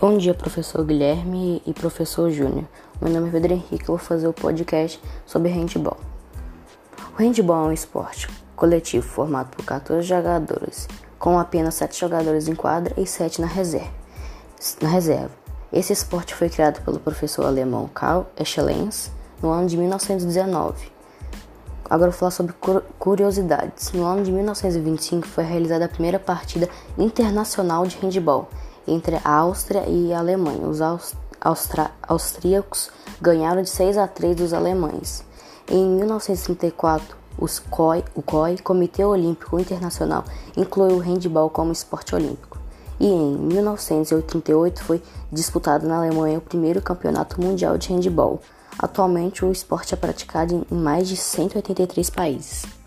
Bom dia, professor Guilherme e professor Júnior. Meu nome é Pedro Henrique e vou fazer o podcast sobre handball. O handball é um esporte coletivo formado por 14 jogadores, com apenas 7 jogadores em quadra e 7 na reserva. Na reserva. Esse esporte foi criado pelo professor alemão Karl Eschlenz no ano de 1919. Agora vou falar sobre curiosidades. No ano de 1925 foi realizada a primeira partida internacional de handball entre a Áustria e a Alemanha. Os austríacos ganharam de 6 a 3 dos alemães. Em 1934, os COI, o COI, Comitê Olímpico Internacional, incluiu o handball como esporte olímpico. E em 1988 foi disputado na Alemanha o primeiro campeonato mundial de handball. Atualmente o esporte é praticado em mais de 183 países.